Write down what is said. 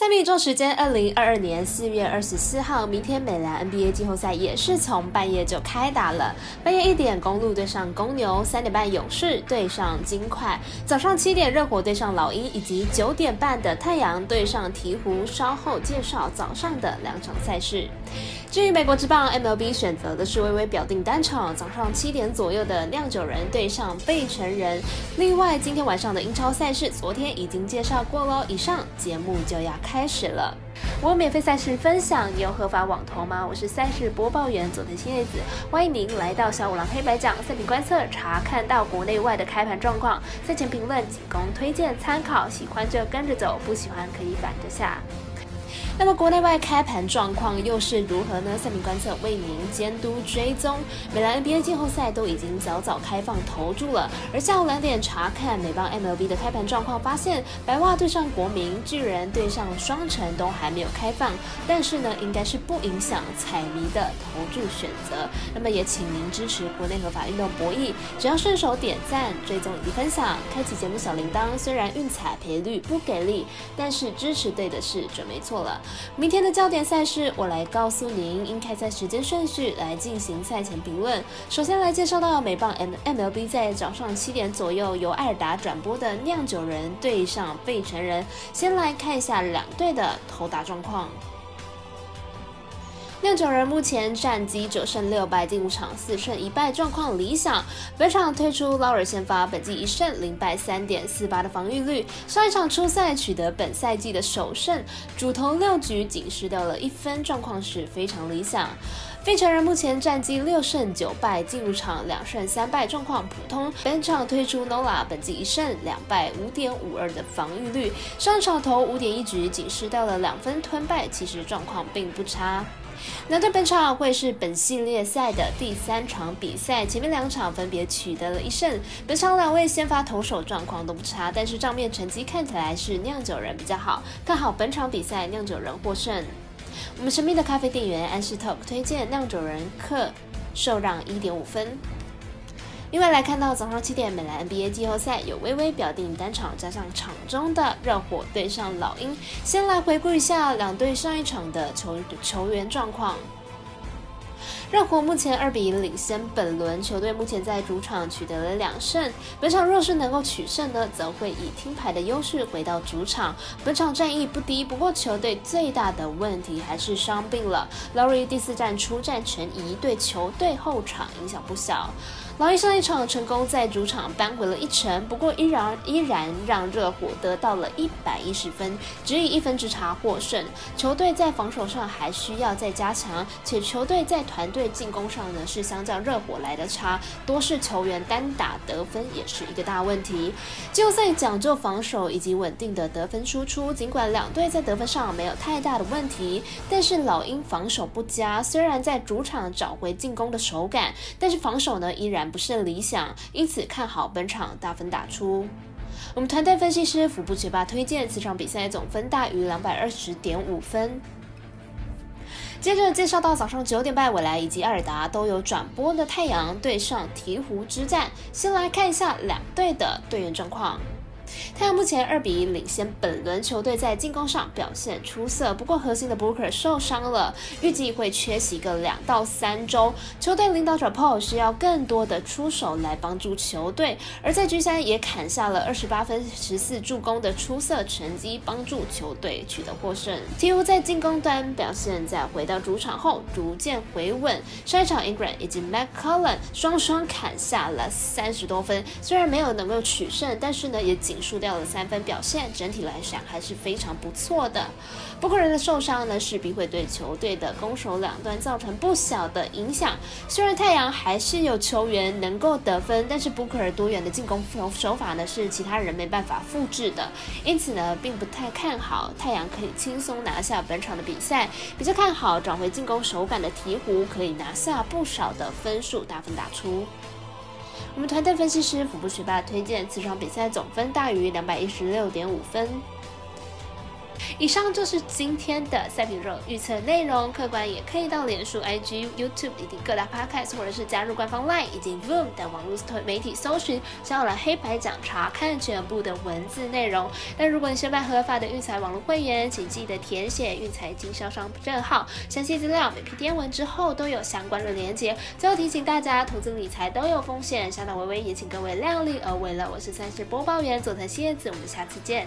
下面一周时间，二零二二年四月二十四号，明天美兰 NBA 季后赛也是从半夜就开打了。半夜一点，公路对上公牛；三点半，勇士对上金块；早上七点，热火对上老鹰，以及九点半的太阳对上鹈鹕。稍后介绍早上的两场赛事。至于美国之棒 MLB 选择的是微微表定单场，早上七点左右的酿酒人对上贝城人。另外，今天晚上的英超赛事，昨天已经介绍过喽。以上节目就要开始了。我免费赛事分享，你有合法网投吗？我是赛事播报员佐藤新叶子，欢迎您来到小五郎黑白讲赛品观测，查看到国内外的开盘状况。赛前评论仅供推荐参考，喜欢就跟着走，不喜欢可以反着下。那么国内外开盘状况又是如何呢？赛品观测为您监督追踪。美兰 NBA 季后赛都已经早早开放投注了，而下午两点查看美邦 MLB 的开盘状况，发现白袜对上国民，巨人对上双城都还没有开放，但是呢，应该是不影响彩迷的投注选择。那么也请您支持国内合法运动博弈，只要顺手点赞、追踪以及分享，开启节目小铃铛。虽然运彩赔率不给力，但是支持对的事准没错了。明天的焦点赛事，我来告诉您应该在时间顺序来进行赛前评论。首先来介绍到美棒 M MLB 在早上七点左右由艾尔达转播的酿酒人对上费城人。先来看一下两队的投打状况。酿酒人目前战绩九胜六败，近五场四胜一败，状况理想。本场推出劳尔先发，本季一胜零败，三点四八的防御率。上一场初赛取得本赛季的首胜，主投六局仅失掉了一分，状况是非常理想。费城人目前战绩六胜九败，进入场两胜三败，状况普通。本场推出 Nola，本季一胜两败，五点五二的防御率。上场投五点一局仅失掉了两分，吞败，其实状况并不差。那这本场会是本系列赛的第三场比赛，前面两场分别取得了一胜。本场两位先发投手状况都不差，但是账面成绩看起来是酿酒人比较好，看好本场比赛酿酒人获胜。我们神秘的咖啡店员安士特推荐酿酒人客受让一点五分。另外来看到早上七点，美兰 NBA 季后赛有微微表定单场，加上场中的热火对上老鹰。先来回顾一下两队上一场的球球员状况。热火目前二比一领先本轮，球队目前在主场取得了两胜。本场若是能够取胜呢，则会以听牌的优势回到主场。本场战役不低，不过球队最大的问题还是伤病了。Lauri 第四战出战成疑，对球队后场影响不小。老鹰上一场成功在主场扳回了一城，不过依然依然让热火得到了一百一十分，只以一分之差获胜。球队在防守上还需要再加强，且球队在团队进攻上呢是相较热火来的差，多是球员单打得分也是一个大问题。季后赛讲究防守以及稳定的得分输出，尽管两队在得分上没有太大的问题，但是老鹰防守不佳，虽然在主场找回进攻的手感，但是防守呢依然。不甚理想，因此看好本场大分打出。我们团队分析师腹部学霸推荐，此场比赛总分大于两百二十点五分。接着介绍到早上九点半，未来以及艾尔达都有转播的太阳对上鹈鹕之战。先来看一下两队的队员状况。太阳目前二比一领先，本轮球队在进攻上表现出色，不过核心的 Booker 受伤了，预计会缺席个两到三周。球队领导者 Paul 需要更多的出手来帮助球队，而在居山也砍下了二十八分、十四助攻的出色成绩，帮助球队取得获胜。鹈鹕在进攻端表现在回到主场后逐渐回稳，上一场 Ingram 以及 McCollum 双双砍下了三十多分，虽然没有能够取胜，但是呢也仅。输掉了三分，表现整体来讲还是非常不错的。布克人的受伤呢，势必会对球队的攻守两端造成不小的影响。虽然太阳还是有球员能够得分，但是布克尔多元的进攻手手法呢，是其他人没办法复制的。因此呢，并不太看好太阳可以轻松拿下本场的比赛。比较看好找回进攻手感的鹈鹕可以拿下不少的分数，大分打出。我们团队分析师腹部学霸推荐，此场比赛总分大于两百一十六点五分。以上就是今天的赛比肉预测内容，客观也可以到脸书、IG、YouTube 以及各大 Podcast，或者是加入官方 LINE 以及 Voom 等网络媒体搜寻“小蓝黑白奖”，查看全部的文字内容。但如果你是办合法的育才网络会员，请记得填写育才经销商证号，详细资料每篇电文之后都有相关的连接。最后提醒大家，投资理财都有风险，小岛微微也请各位量力而为了。我是三十播报员佐藤蝎子，我们下次见。